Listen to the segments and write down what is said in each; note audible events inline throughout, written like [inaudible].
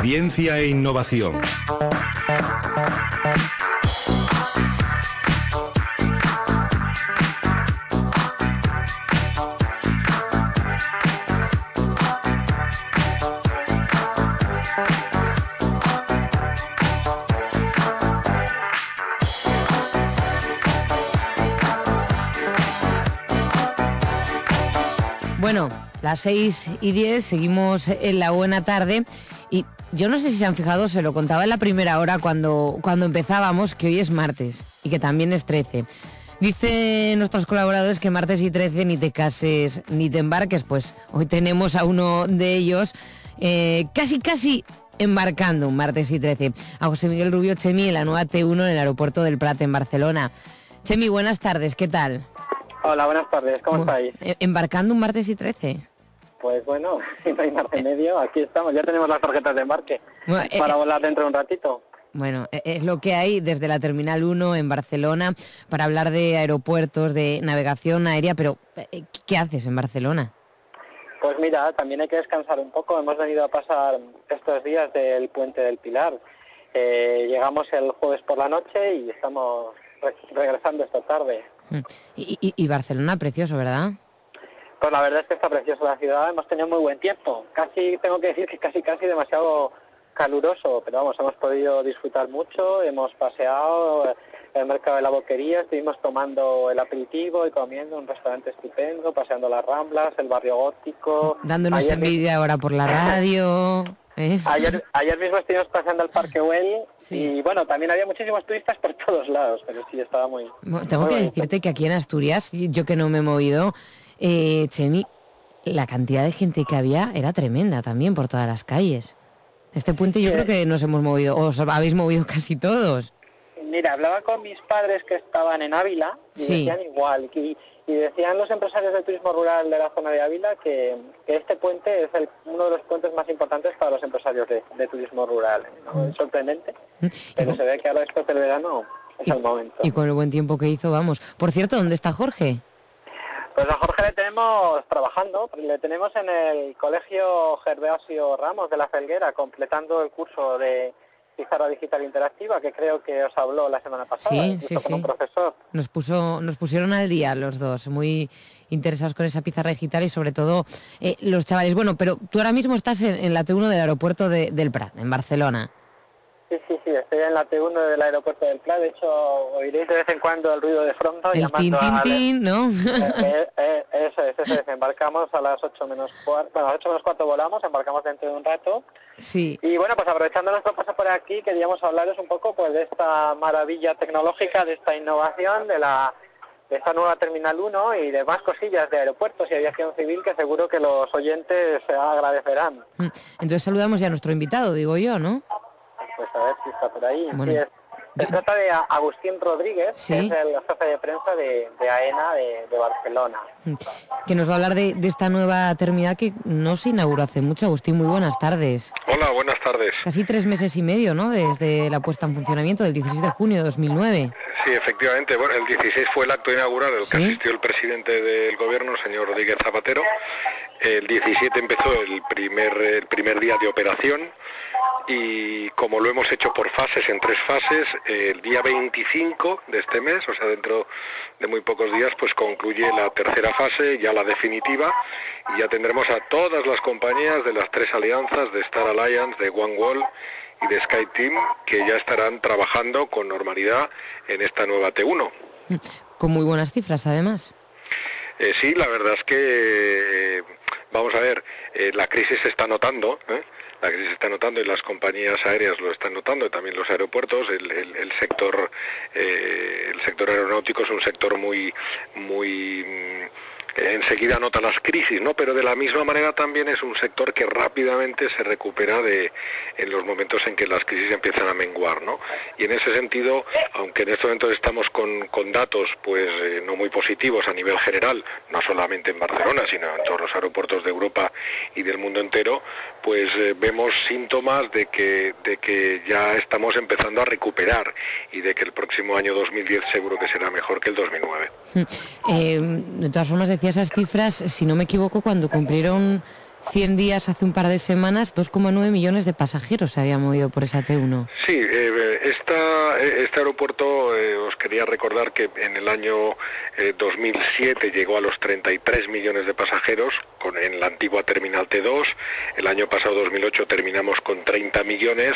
Ciencia e innovación. Las 6 y 10 seguimos en la buena tarde y yo no sé si se han fijado, se lo contaba en la primera hora cuando, cuando empezábamos, que hoy es martes y que también es 13. Dicen nuestros colaboradores que martes y 13 ni te cases ni te embarques, pues hoy tenemos a uno de ellos eh, casi casi embarcando un martes y 13, a José Miguel Rubio Chemi en la nueva T1 en el aeropuerto del Prat en Barcelona. Chemi, buenas tardes, ¿qué tal? Hola, buenas tardes, ¿cómo estáis? Eh, Embarcando un martes y 13. Pues bueno, si [laughs] no hay mar de medio, aquí estamos, ya tenemos las tarjetas de embarque Bueno, eh, para eh, volar dentro de un ratito. Bueno, e- es lo que hay desde la Terminal 1 en Barcelona para hablar de aeropuertos, de navegación aérea, pero eh, ¿qué haces en Barcelona? Pues mira, también hay que descansar un poco, hemos venido a pasar estos días del puente del Pilar. Eh, llegamos el jueves por la noche y estamos re- regresando esta tarde. Mm. Y, y- y Barcelona, precioso, ¿verdad? Pues la verdad es que está preciosa la ciudad, hemos tenido muy buen tiempo. Casi, tengo que decir que casi, casi demasiado caluroso, pero vamos, hemos podido disfrutar mucho, hemos paseado eh, el mercado de la boquería, estuvimos tomando el aperitivo y comiendo en un restaurante estupendo, paseando las Ramblas, el barrio gótico. Dándonos Ayer envidia ahora por la [laughs] radio. ¿eh? Ayer, ayer mismo estuvimos paseando al Parque Güell Sí. y bueno, también había muchísimos turistas por todos lados, pero sí, estaba muy... Tengo muy que bonito. decirte que aquí en Asturias, yo que no me he movido, eh, Chemi, la cantidad de gente que había era tremenda también por todas las calles. Este puente yo creo que nos hemos movido, os habéis movido casi todos. Mira, hablaba con mis padres que estaban en Ávila y Sí. decían igual. Y, y decían los empresarios del turismo rural de la zona de Ávila que, que este puente es el- uno de los puentes más importantes para los empresarios de, de turismo rural. ¿no? Es sorprendente, Mm. Y pero se ve que ahora después del verano es el momento. Y con el buen tiempo que hizo, vamos. Por cierto, ¿dónde está Jorge? Pues a Jorge le tenemos trabajando, le tenemos en el Colegio Gervasio Ramos de la Felguera, completando el curso de pizarra digital interactiva, que creo que os habló la semana pasada, Sí, incluso sí, con sí. un profesor. Nos puso, nos pusieron al día los dos, muy interesados con esa pizarra digital y sobre todo eh, los chavales. Bueno, pero tú ahora mismo estás en, en la T1 del aeropuerto de- del Prat, en Barcelona. Sí, sí, sí, estoy en la T1 del aeropuerto del Pla, de hecho oiréis de vez en cuando el ruido de fronto El llamando tin, tin, ¿no? Eh, [laughs] eh, eh, eso es, eso es, embarcamos a las 8 menos cuarto, bueno, a las 8 menos cuarto volamos, embarcamos dentro de un rato. sí. Y bueno, pues aprovechando nuestro paso por aquí, queríamos hablaros un poco pues de esta maravilla tecnológica, de esta innovación, de la de esta nueva Terminal 1 y de más cosillas de aeropuertos y aviación civil que seguro que los oyentes se agradecerán. Mm. Entonces saludamos ya a nuestro invitado, digo yo, ¿no? Pues a ver si está por ahí. Bueno, Sí, es- se yo- trata de Agustín Rodríguez, Sí. que es el jefe de prensa de, de AENA de, de Barcelona. Mm. Que nos va a hablar de, de esta nueva terminal que no se inauguró hace mucho. Agustín, muy buenas tardes. Hola, buenas tardes. Casi tres meses y medio, ¿no? Desde la puesta en funcionamiento del 16 de junio de 2009. Sí, efectivamente. Bueno, el 16 fue el acto inaugural al que Sí. asistió el presidente del gobierno, el señor Rodríguez Zapatero. El 17 empezó el primer, el primer día de operación y como lo hemos hecho por fases, en tres fases, el día 25 de este mes, o sea, dentro de muy pocos días, pues concluye la tercera fase, ya la definitiva, y ya tendremos a todas las compañías de las tres alianzas, de Star Alliance, de One Wall y de SkyTeam, que ya estarán trabajando con normalidad en esta nueva T1. Mm. Con muy buenas cifras, además. Eh, sí, la verdad es que, eh, vamos a ver, eh, la crisis se está notando, ¿eh? la crisis se está notando y las compañías aéreas lo están notando, y también los aeropuertos, el, el- el sector, eh, el sector aeronáutico es un sector muy, muy enseguida nota las crisis, ¿no? Pero de la misma manera también es un sector que rápidamente se recupera de en los momentos en que las crisis empiezan a menguar, ¿no? Y en ese sentido, aunque en estos momentos estamos con, con datos pues eh, no muy positivos a nivel general, no solamente en Barcelona, sino en todos los aeropuertos de Europa y del mundo entero, pues eh, vemos síntomas de que, de que ya estamos empezando a recuperar y de que el próximo año 2010 seguro que será mejor que el 2009. Mm. [laughs] Eh, de todas formas, decía esas cifras, si no me equivoco, cuando cumplieron 100 días hace un par de semanas, 2,9 millones de pasajeros se habían movido por esa T1. Sí, eh, este aeropuerto, eh, os quería recordar que en el año 2007 eh, llegó a los 33 millones de pasajeros con, en la antigua Terminal T2. El año pasado, 2008, terminamos con 30 millones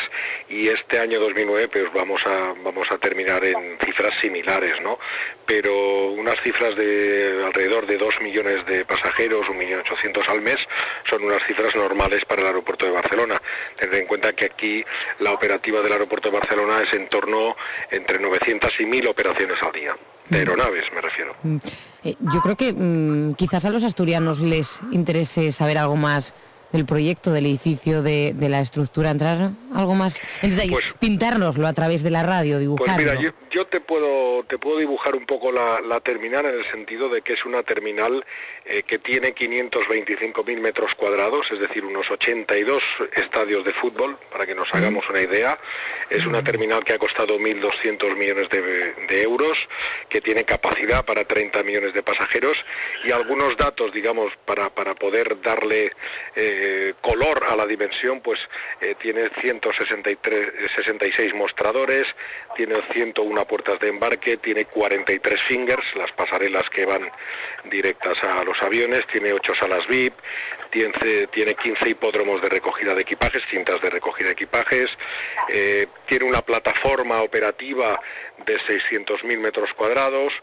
y este año 2009 pues vamos a, vamos a terminar en cifras similares, ¿no? Pero unas cifras de alrededor de 2 millones de pasajeros, 1.800.000 al mes, son unas cifras normales para el aeropuerto de Barcelona. Tened en cuenta que aquí la operativa del aeropuerto de Barcelona es en torno entre 900 y 1000 operaciones al día. De aeronaves me refiero. Mm. Eh, yo creo que mm, quizás a los asturianos les interese saber algo más del proyecto, del edificio, de, la estructura, entrar algo más en pues, pintárnoslo a través de la radio, dibujarlo. Pues mira, yo, te puedo te puedo dibujar un poco la, terminal en el sentido de que es una terminal eh, que tiene 525.000 metros cuadrados, es decir, unos 82 estadios de fútbol, para que nos hagamos una idea. Es una terminal que ha costado 1.200 millones de, euros, que tiene capacidad para 30 millones de pasajeros y algunos datos, digamos, para, para poder darle... Eh, color a la dimensión, pues eh, tiene 166 mostradores, tiene 101 puertas de embarque, tiene 43 fingers, las pasarelas que van directas a los aviones, tiene 8 salas VIP, tiene, tiene 15 hipódromos de recogida de equipajes, cintas de recogida de equipajes, eh, tiene una plataforma operativa de 600.000 metros cuadrados,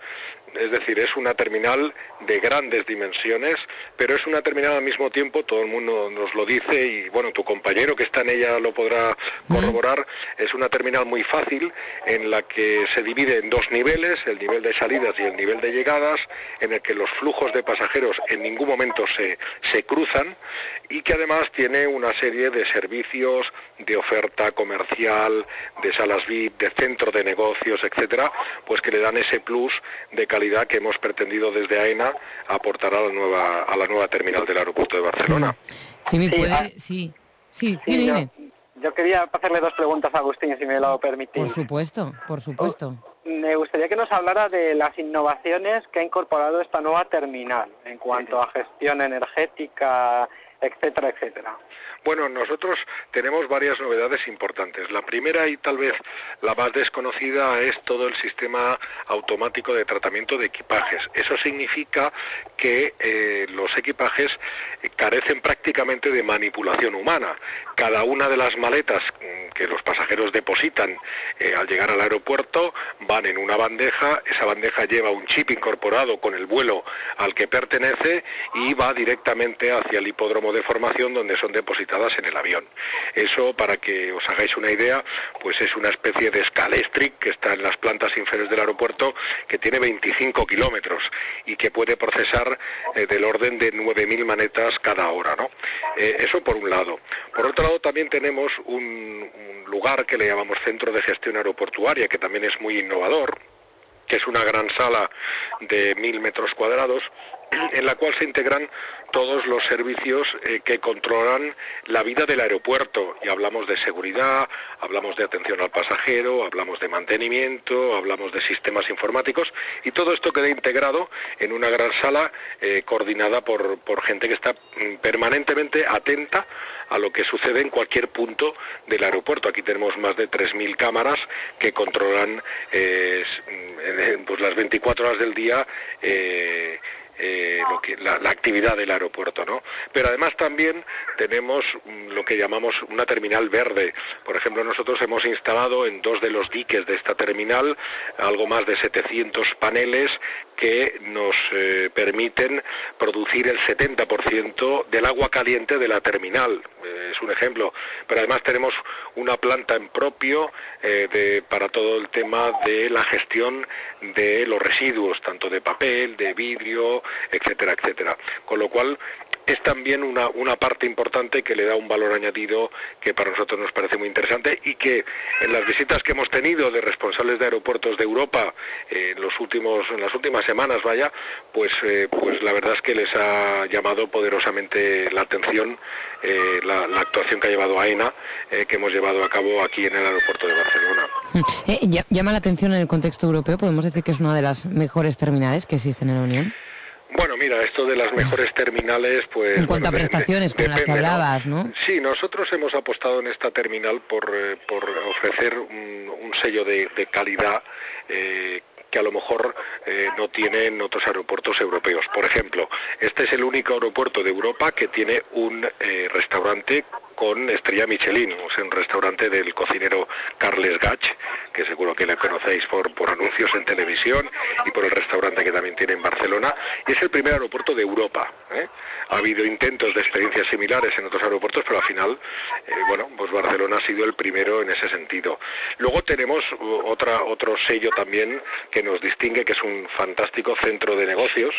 es decir, es una terminal de grandes dimensiones, pero es una terminal al mismo tiempo, todo el mundo nos lo dice y bueno, tu compañero que está en ella lo podrá corroborar, es una terminal muy fácil en la que se divide en dos niveles, el nivel de salidas y el nivel de llegadas, en el que los flujos de pasajeros en ningún momento se, se cruzan y que además tiene una serie de servicios de oferta comercial, de salas VIP, de centro de negocios, etcétera, pues que le dan ese plus de calidad que hemos pretendido desde AENA aportar a la nueva, a la nueva terminal del aeropuerto de Barcelona. Sí, me puede, ah, sí, sí, Yo, quería hacerle dos preguntas a Agustín, si me lo permitís. Por supuesto, por supuesto. Me gustaría que nos hablara de las innovaciones que ha incorporado esta nueva terminal en cuanto a gestión energética, etcétera, etcétera. Bueno, nosotros tenemos varias novedades importantes. La primera y tal vez la más desconocida es todo el sistema automático de tratamiento de equipajes. Eso significa que eh, los equipajes carecen prácticamente de manipulación humana. Cada una de las maletas mm, que los pasajeros depositan eh, al llegar al aeropuerto van en una bandeja, esa bandeja lleva un chip incorporado con el vuelo al que pertenece y va directamente hacia el hipódromo de formación donde son depositados en el avión. Eso, para que os hagáis una idea, pues es una especie de Scalestric que está en las plantas inferiores del aeropuerto, que tiene 25 kilómetros y que puede procesar eh, del orden de 9.000 manetas cada hora. ¿no? Eh, eso por un lado. Por otro lado, también tenemos un, un lugar que le llamamos Centro de Gestión Aeroportuaria, que también es muy innovador, que es una gran sala de mil metros cuadrados en la cual se integran todos los servicios eh, que controlan la vida del aeropuerto. Y hablamos de seguridad, hablamos de atención al pasajero, hablamos de mantenimiento, hablamos de sistemas informáticos y todo esto queda integrado en una gran sala eh, coordinada por, gente que está mm, permanentemente atenta a lo que sucede en cualquier punto del aeropuerto. Aquí tenemos más de 3.000 cámaras que controlan eh, mm, pues las 24 horas del día la, actividad del aeropuerto, ¿no? Pero además también tenemos lo que llamamos una terminal verde. Por ejemplo, nosotros hemos instalado en dos de los diques de esta terminal algo más de 700 paneles que nos eh, permiten producir el 70% del agua caliente de la terminal. Eh, es un ejemplo. Pero además tenemos una planta en propio para todo el tema de la gestión de los residuos, tanto de papel, de vidrio, etcétera, etcétera. Con lo cual es también una, una, parte importante que le da un valor añadido que para nosotros nos parece muy interesante y que en las visitas que hemos tenido de responsables de aeropuertos de Europa eh, en los últimos en las últimas semanas vaya pues eh, pues la verdad es que les ha llamado poderosamente la atención eh, la, actuación que ha llevado AENA que hemos llevado a cabo aquí en el aeropuerto de Barcelona. Llama la atención en el contexto europeo podemos decir que es una de las mejores terminales que existen en la Unión Bueno, mira, esto de las mejores terminales, pues... En cuanto bueno, a prestaciones, con las que hablabas, ¿no? Sí, nosotros hemos apostado en esta terminal por, eh, por ofrecer un, un sello de, de calidad eh, que a lo mejor eh, no tienen otros aeropuertos europeos. Por ejemplo, este es el único aeropuerto de Europa que tiene un eh, restaurante con estrella Michelin, un restaurante del cocinero Carles Gach, que seguro que le conocéis por, por anuncios en televisión y por el restaurante que también tiene en Barcelona, y es el primer aeropuerto de Europa. ¿eh? Ha habido intentos de experiencias similares en otros aeropuertos, pero al final, eh, bueno, pues Barcelona ha sido el primero en ese sentido. Luego tenemos otra, otro sello también que nos distingue, que es un fantástico centro de negocios,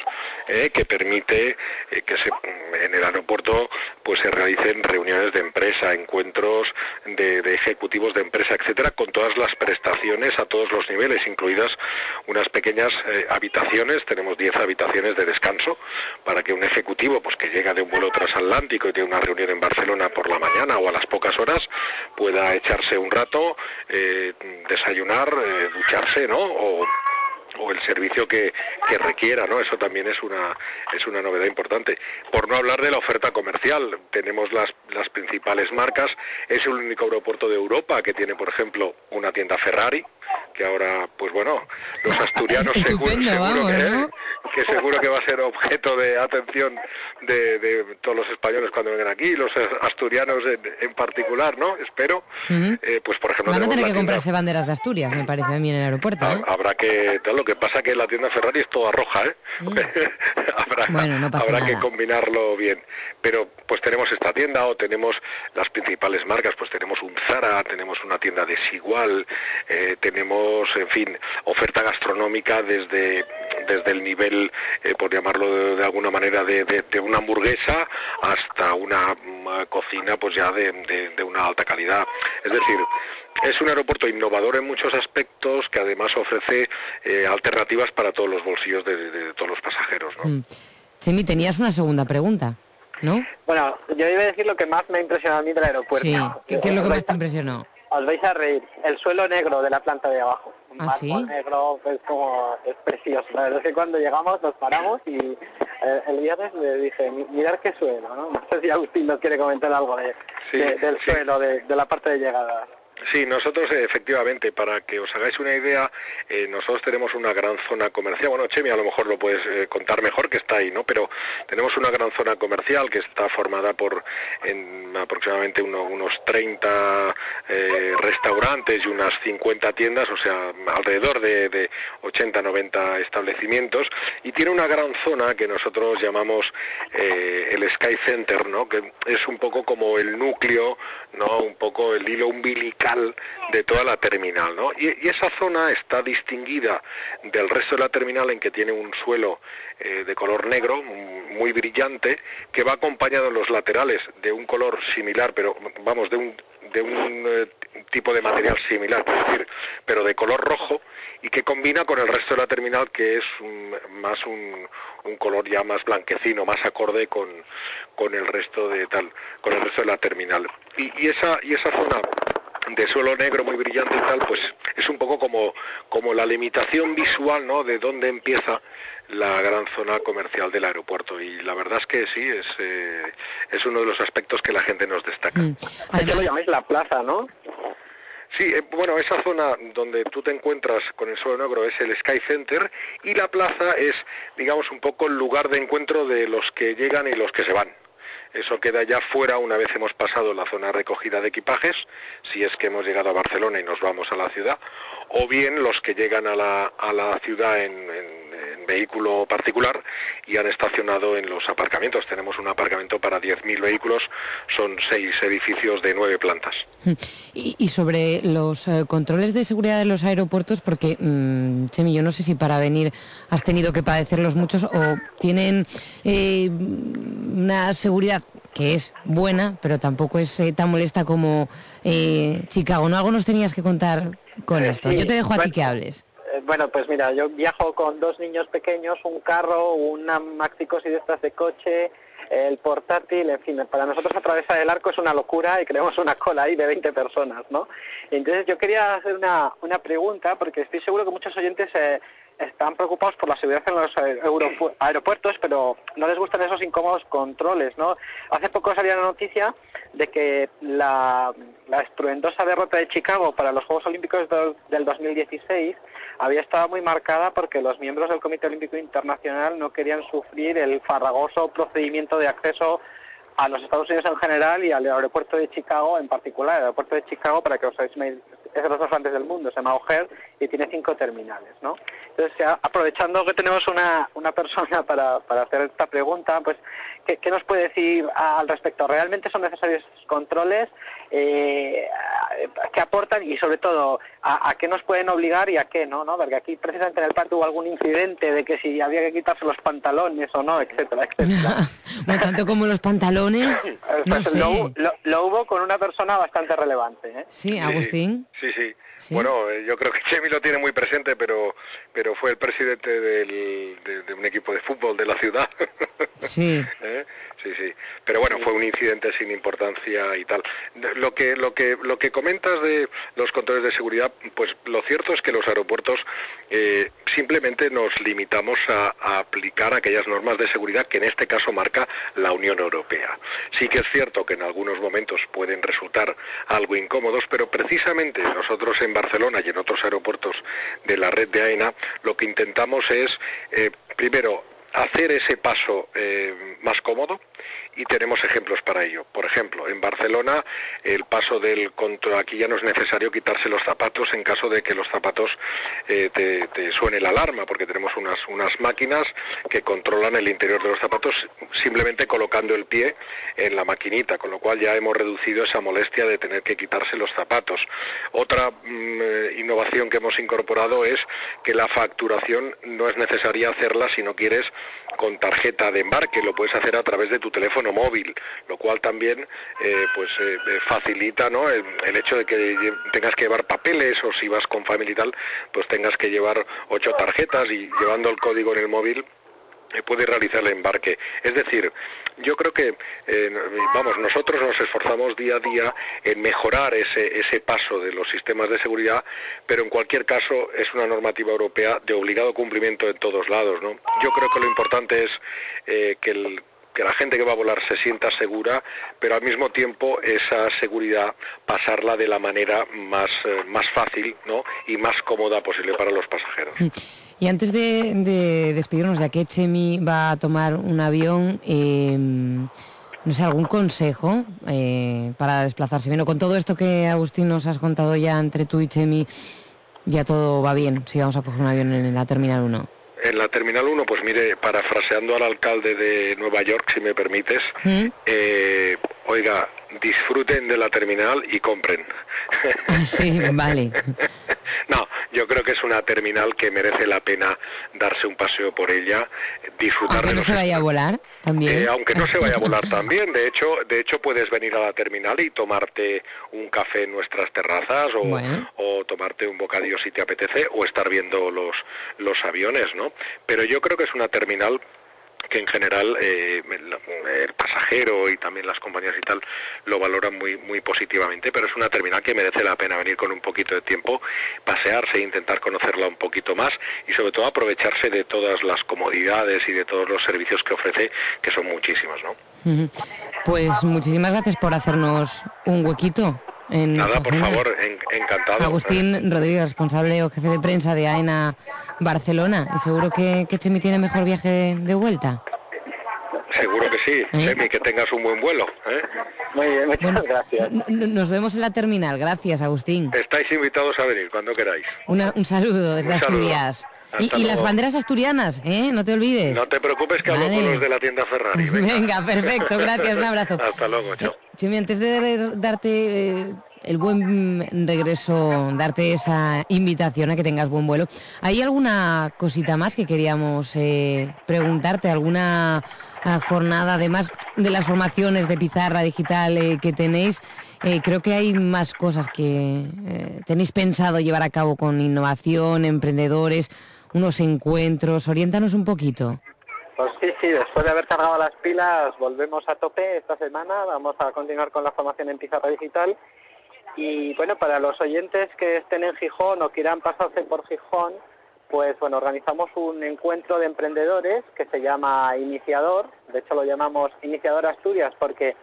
eh, que permite eh, que se, en el aeropuerto pues se realicen reuniones de empresa, encuentros de, ejecutivos de empresa, etcétera, con todas las prestaciones a todos los niveles, incluidas unas pequeñas eh, habitaciones, tenemos 10 habitaciones de descanso para que un ejecutivo pues que llega de un vuelo transatlántico y tiene una reunión en Barcelona por la mañana o a las pocas horas pueda echarse un rato, eh, desayunar, eh, ducharse, ¿no? O, o el servicio que, que, requiera, ¿no? Eso también es una es una novedad importante. Por no hablar de la oferta comercial, tenemos las, las principales marcas, es el único aeropuerto de Europa que tiene, por ejemplo, una tienda Ferrari, que ahora, pues bueno, los asturianos [laughs] seguro, seguro vamos, que, ¿no? que, seguro que va a ser objeto de atención de, de, todos los españoles cuando vengan aquí, los asturianos en, en particular, ¿no? Espero. Uh -huh. eh, pues por ejemplo. Van a tener que tienda... comprarse banderas de Asturias, me parece a mí en el aeropuerto. ¿eh? Habrá que. Lo que pasa que la tienda Ferrari es toda roja, ¿eh? Mm. [laughs] habrá bueno, no habrá nada. que combinarlo bien. Pero pues tenemos esta tienda o tenemos las principales marcas, pues tenemos un Zara, tenemos una tienda desigual, eh, tenemos, en fin, oferta gastronómica desde, desde el nivel, eh, por llamarlo de, de alguna manera, de, de, de, una hamburguesa hasta una, una cocina pues ya de, de una alta calidad. Es decir, es un aeropuerto innovador en muchos aspectos que además ofrece eh, alternativas para todos los bolsillos de, de, de todos los pasajeros. ¿no? Mm. Chemi, tenías una segunda pregunta, ¿no? Bueno, yo iba a decir lo que más me ha impresionado a mí del aeropuerto. Sí, ¿qué, qué es lo que más te impresionó? Os vais a reír. El suelo negro de la planta de abajo. Un ¿Ah, sí? negro, pues como es precioso. La verdad es que cuando llegamos nos paramos y eh, el viernes le dije, mirar qué suelo, ¿no? No sé si Agustín nos quiere comentar algo de, sí, de del sí. suelo, de, de la parte de llegada. Sí, nosotros eh, efectivamente, para que os hagáis una idea, eh, nosotros tenemos una gran zona comercial. Bueno, Chemi a lo mejor lo puedes eh, contar mejor que está ahí, ¿no? Pero tenemos una gran zona comercial que está formada por en aproximadamente uno, unos 30 eh, restaurantes y unas 50 tiendas, o sea, alrededor de, de 80, 90 establecimientos, y tiene una gran zona que nosotros llamamos eh, el Sky Center, ¿no? Que es un poco como el núcleo, ¿no? Un poco el hilo umbilical de toda la terminal, ¿no? Y, esa zona está distinguida del resto de la terminal en que tiene un suelo eh, de color negro, muy brillante, que va acompañado en los laterales de un color similar, pero vamos, de un, de un eh, tipo de material similar, es decir, pero de color rojo y que combina con el resto de la terminal que es un, más un, un, color ya más blanquecino, más acorde con, con el resto de tal, con el resto de la terminal. Y esa y esa zona de suelo negro muy brillante y tal, pues es un poco como, como la limitación visual, ¿no? De dónde empieza la gran zona comercial del aeropuerto y la verdad es que sí, es, eh, es uno de los aspectos que la gente nos destaca. Mm. Además, lo llamáis la plaza, ¿no? Sí, eh, bueno, esa zona donde tú te encuentras con el suelo negro es el Sky Center y la plaza es, digamos, un poco el lugar de encuentro de los que llegan y los que se van. Eso queda ya fuera una vez hemos pasado la zona recogida de equipajes, si es que hemos llegado a Barcelona y nos vamos a la ciudad, o bien los que llegan a la, a la ciudad en, vehículo particular y han estacionado en los aparcamientos. Tenemos un aparcamiento para 10.000 vehículos, son seis edificios de nueve plantas. Y, y sobre los eh, controles de seguridad de los aeropuertos, porque, mmm, Chemi, yo no sé si para venir has tenido que padecerlos muchos o tienen eh, una seguridad que es buena, pero tampoco es eh, tan molesta como eh, Chicago. ¿No? Algo nos tenías que contar con esto. Sí, yo te dejo a bueno, ti que hables. Eh, bueno, pues mira, yo viajo con dos niños pequeños, un carro, una maxicosi de estas de coche, el portátil, en fin, para nosotros atravesar el arco es una locura y creemos una cola ahí de 20 personas, ¿no? Entonces yo quería hacer una, una pregunta, porque estoy seguro que muchos oyentes eh, están preocupados por la seguridad en los aeropuertos, pero no les gustan esos incómodos controles, ¿no? Hace poco salía la noticia de que la, la estruendosa derrota de Chicago para los Juegos Olímpicos del 2016 había estado muy marcada porque los miembros del Comité Olímpico Internacional no querían sufrir el farragoso procedimiento de acceso a los Estados Unidos en general y al aeropuerto de Chicago en particular. El aeropuerto de Chicago, para que os hagáis es de los más grandes del mundo, se llama O'Hare y tiene cinco terminales, ¿no? Entonces, aprovechando que tenemos una, una persona [laughs] para, para hacer esta pregunta, pues, ¿qué, ¿qué, nos puede decir al respecto? ¿Realmente son necesarios controles? Eh, ¿Qué aportan? Y sobre todo, ¿a, qué nos pueden obligar y a qué no? ¿no? Porque aquí precisamente en el parque hubo algún incidente de que si había que quitarse los pantalones o no, etcétera, etcétera. [laughs] no tanto como los pantalones, [laughs] no sé. lo, lo, hubo con una persona bastante relevante. ¿eh? Sí, Agustín. Sí, sí. Bueno, eh, yo creo que Chemi lo tiene muy presente, pero pero fue el presidente del, de, un equipo de fútbol de la ciudad. Sí. [laughs] ¿Eh? Sí, sí. Pero bueno, fue un incidente sin importancia y tal. Lo que lo que lo que comentas de los controles de seguridad, pues lo cierto es que los aeropuertos eh, simplemente nos limitamos a, aplicar aquellas normas de seguridad que en este caso marca la Unión Europea. Sí que es cierto que en algunos momentos pueden resultar algo incómodos, pero precisamente nosotros en Barcelona y en otros aeropuertos de la red de AENA lo que intentamos es, eh, primero, hacer ese paso eh, más cómodo y tenemos ejemplos para ello. Por ejemplo, en Barcelona el paso del control, aquí ya no es necesario quitarse los zapatos en caso de que los zapatos eh, te, suene la alarma, porque tenemos unas, unas máquinas que controlan el interior de los zapatos simplemente colocando el pie en la maquinita, con lo cual ya hemos reducido esa molestia de tener que quitarse los zapatos. Otra mm, eh, innovación que hemos incorporado es que la facturación no es necesaria hacerla si no quieres con tarjeta de embarque, lo puedes hacer a través de tu teléfono móvil, lo cual también eh, pues eh, eh, facilita ¿no? el, hecho de que tengas que llevar papeles o si vas con familia y tal, pues tengas que llevar ocho tarjetas y llevando el código en el móvil puede realizar el embarque. Es decir, yo creo que, vamos, nosotros nos esforzamos día a día en mejorar ese, ese paso de los sistemas de seguridad, pero en cualquier caso es una normativa europea de obligado cumplimiento en todos lados. ¿no? Yo creo que lo importante es que el que la gente que va a volar se sienta segura, pero al mismo tiempo esa seguridad pasarla de la manera más, eh, más fácil ¿no? y más cómoda posible para los pasajeros. Y antes de, despedirnos, ya que Chemi va a tomar un avión, em, no sé, algún consejo eh, para desplazarse bien. con todo esto que Agustín nos has contado ya entre tú y Chemi, ya todo va bien si vamos a coger un avión en la Terminal 1. En la Terminal 1, pues mire, parafraseando al alcalde de Nueva York, si me permites, ¿Mm? eh, oiga, disfruten de la terminal y compren. Ah, sí, [laughs] vale. no, yo creo que es una terminal que merece la pena darse un paseo por ella, disfrutar aunque no se vaya a volar también. Eh, aunque no se vaya a volar [laughs] también, de hecho, de hecho puedes venir a la terminal y tomarte un café en nuestras terrazas o, o tomarte un bocadillo si te apetece o estar viendo los los aviones, ¿no? Pero yo creo que es una terminal que en general eh, el, pasajero y también las compañías y tal lo valoran muy muy positivamente, pero es una terminal que merece la pena venir con un poquito de tiempo, pasearse e intentar conocerla un poquito más y sobre todo aprovecharse de todas las comodidades y de todos los servicios que ofrece, que son muchísimos, ¿no? Pues muchísimas gracias por hacernos un huequito. En Nada, por favor, encantado. Agustín Rodríguez, responsable o jefe de prensa de AENA Barcelona. Y seguro que, que Chemi tiene mejor viaje de, vuelta. Seguro que sí, ¿Eh? Chemi, que tengas un buen vuelo. ¿eh? Muy bien, muchas gracias. Nos vemos en la terminal. Gracias, Agustín. Estáis invitados a venir cuando queráis. un saludo desde Asturias. Y, las banderas asturianas, ¿eh? No te olvides. No te preocupes que hablo con los de la tienda Ferrari. [laughs] Venga, perfecto, gracias, un abrazo. Hasta luego, chao. Chemi, antes de darte eh, el buen regreso, darte esa invitación a que tengas buen vuelo. ¿Hay alguna cosita más que queríamos eh, preguntarte? ¿Alguna ah, jornada, además de las formaciones de pizarra digital eh, que tenéis? Creo que hay más cosas que tenéis pensado llevar a cabo con innovación, emprendedores, unos encuentros. Oriéntanos un poquito. Pues sí, sí, después de haber cargado las pilas, volvemos a tope esta semana. Vamos a continuar con la formación en pizarra digital. Y bueno, para los oyentes que estén en Gijón o quieran pasarse por Gijón, pues bueno, organizamos un encuentro de emprendedores que se llama Iniciador, de hecho lo llamamos Iniciador Asturias porque,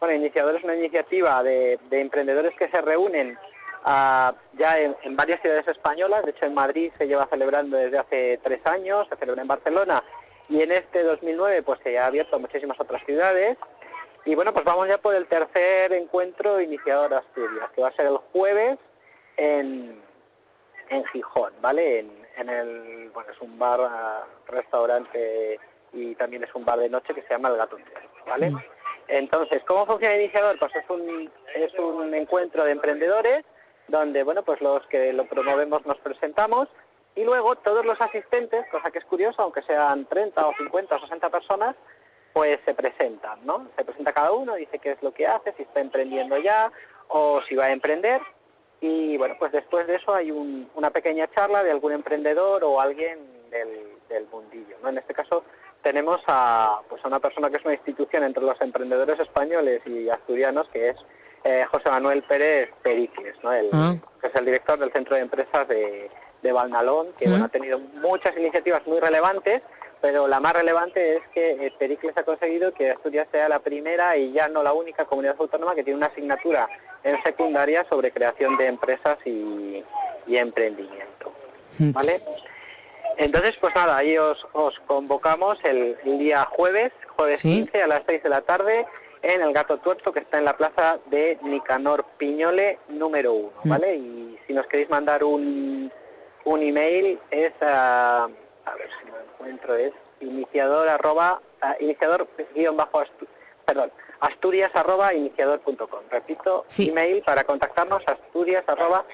bueno, Iniciador es una iniciativa de, emprendedores que se reúnen ah, ya en, varias ciudades españolas, de hecho en Madrid se lleva celebrando desde hace tres años, se celebra en Barcelona y en este 2009 pues se ha abierto muchísimas otras ciudades y bueno, pues vamos ya por el tercer encuentro Iniciador Asturias, que va a ser el jueves en, en Gijón, ¿vale? En, el, bueno, es un bar, uh, restaurante y también es un bar de noche que se llama El Gato ¿vale? Mm. Entonces, ¿cómo funciona Iniciador? Pues es un, es un encuentro de emprendedores donde, bueno, pues los que lo promovemos nos presentamos y luego todos los asistentes, cosa que es curioso, aunque sean 30 o 50 o 60 personas, pues se presentan, ¿no? Se presenta cada uno, dice qué es lo que hace, si está emprendiendo ya o si va a emprender. Y bueno, pues después de eso hay una pequeña charla de algún emprendedor o alguien del, mundillo, ¿no? En este caso tenemos a, pues a una persona que es una institución entre los emprendedores españoles y asturianos, que es eh, José Manuel Pérez Pericles, ¿no? Ah. que es el director del Centro de Empresas de, de Valnalón, que bueno, ha tenido muchas iniciativas muy relevantes pero la más relevante es que eh, Pericles ha conseguido que Asturias sea la primera y ya no la única comunidad autónoma que tiene una asignatura en secundaria sobre creación de empresas y, emprendimiento. Mm. ¿Vale? Entonces, pues nada, ahí os, convocamos el, día jueves, jueves 15 a las 6 de la tarde en el Gato Tuerto que está en la plaza de Nicanor Piñole número 1, mm. ¿vale? Y si nos queréis mandar un, un email es a, a ver si encuentro es iniciador arroba, uh, iniciador guion bajo perdón, asturias arroba iniciador.com. Repito, email para contactarnos asturias arroba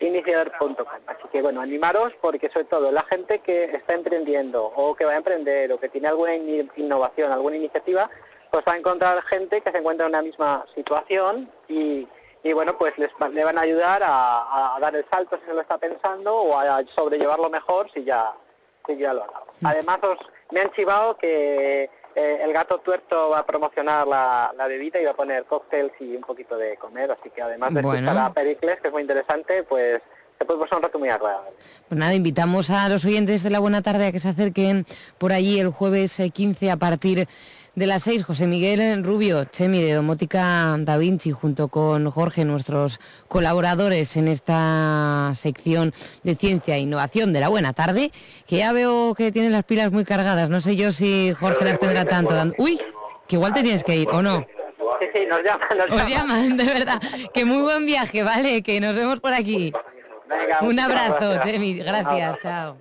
iniciador.com. Así que bueno, animaros porque sobre todo la gente que está emprendiendo o que va a emprender o que tiene alguna innovación, alguna iniciativa, pues va a encontrar gente que se encuentra en una misma situación y, y bueno, pues les, le van a ayudar a, a, dar el salto si se lo está pensando o a sobrellevarlo mejor si ya ya lo mm. Además, os, me han chivado que eh, el gato tuerto va a promocionar la, bebida y va a poner cócteles y un poquito de comer, así que además de escuchar a Pericles, que es muy interesante, pues se puede pasar un rato muy agradable. Pues nada, invitamos a los oyentes de la Buena Tarde a que se acerquen por allí el jueves 15 eh, a partir de las seis, José Miguel Rubio, Chemi de Domótica Da Vinci, junto con Jorge, nuestros colaboradores en esta sección de ciencia e innovación de la buena tarde, que ya veo que tienen las pilas muy cargadas. No sé yo si Jorge las tendrá tanto. Uy, que igual te tienes que ir, ¿o no? Sí, sí, nos llaman. Nos Os llaman, de verdad. Que muy buen viaje, ¿vale? Que nos vemos por aquí. Un abrazo, Chemi. Gracias, chao.